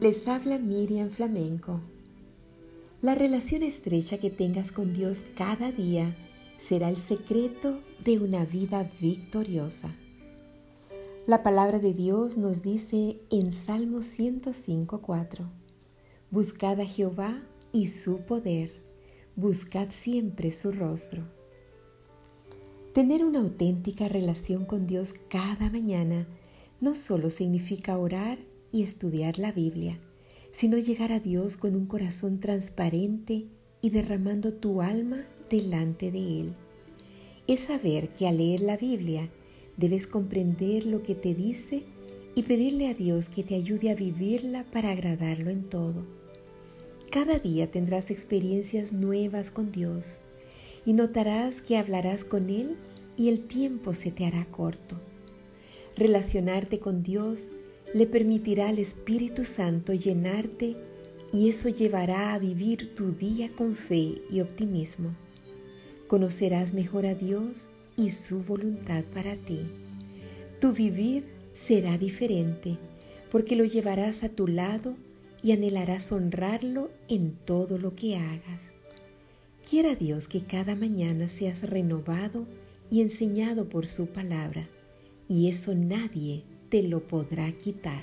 Les habla Miriam Flamenco. La relación estrecha que tengas con Dios cada día será el secreto de una vida victoriosa. La palabra de Dios nos dice en Salmo 105.4, Buscad a Jehová y su poder, buscad siempre su rostro. Tener una auténtica relación con Dios cada mañana no solo significa orar y estudiar la Biblia, sino llegar a Dios con un corazón transparente y derramando tu alma delante de Él. Es saber que al leer la Biblia debes comprender lo que te dice y pedirle a Dios que te ayude a vivirla para agradarlo en todo. Cada día tendrás experiencias nuevas con Dios y notarás que hablarás con Él y el tiempo se te hará corto. Relacionarte con Dios le permitirá al Espíritu Santo llenarte y eso llevará a vivir tu día con fe y optimismo. Conocerás mejor a Dios y su voluntad para ti. Tu vivir será diferente porque lo llevarás a tu lado y anhelarás honrarlo en todo lo que hagas. Quiera Dios que cada mañana seas renovado y enseñado por su palabra, y eso nadie te lo podrá quitar.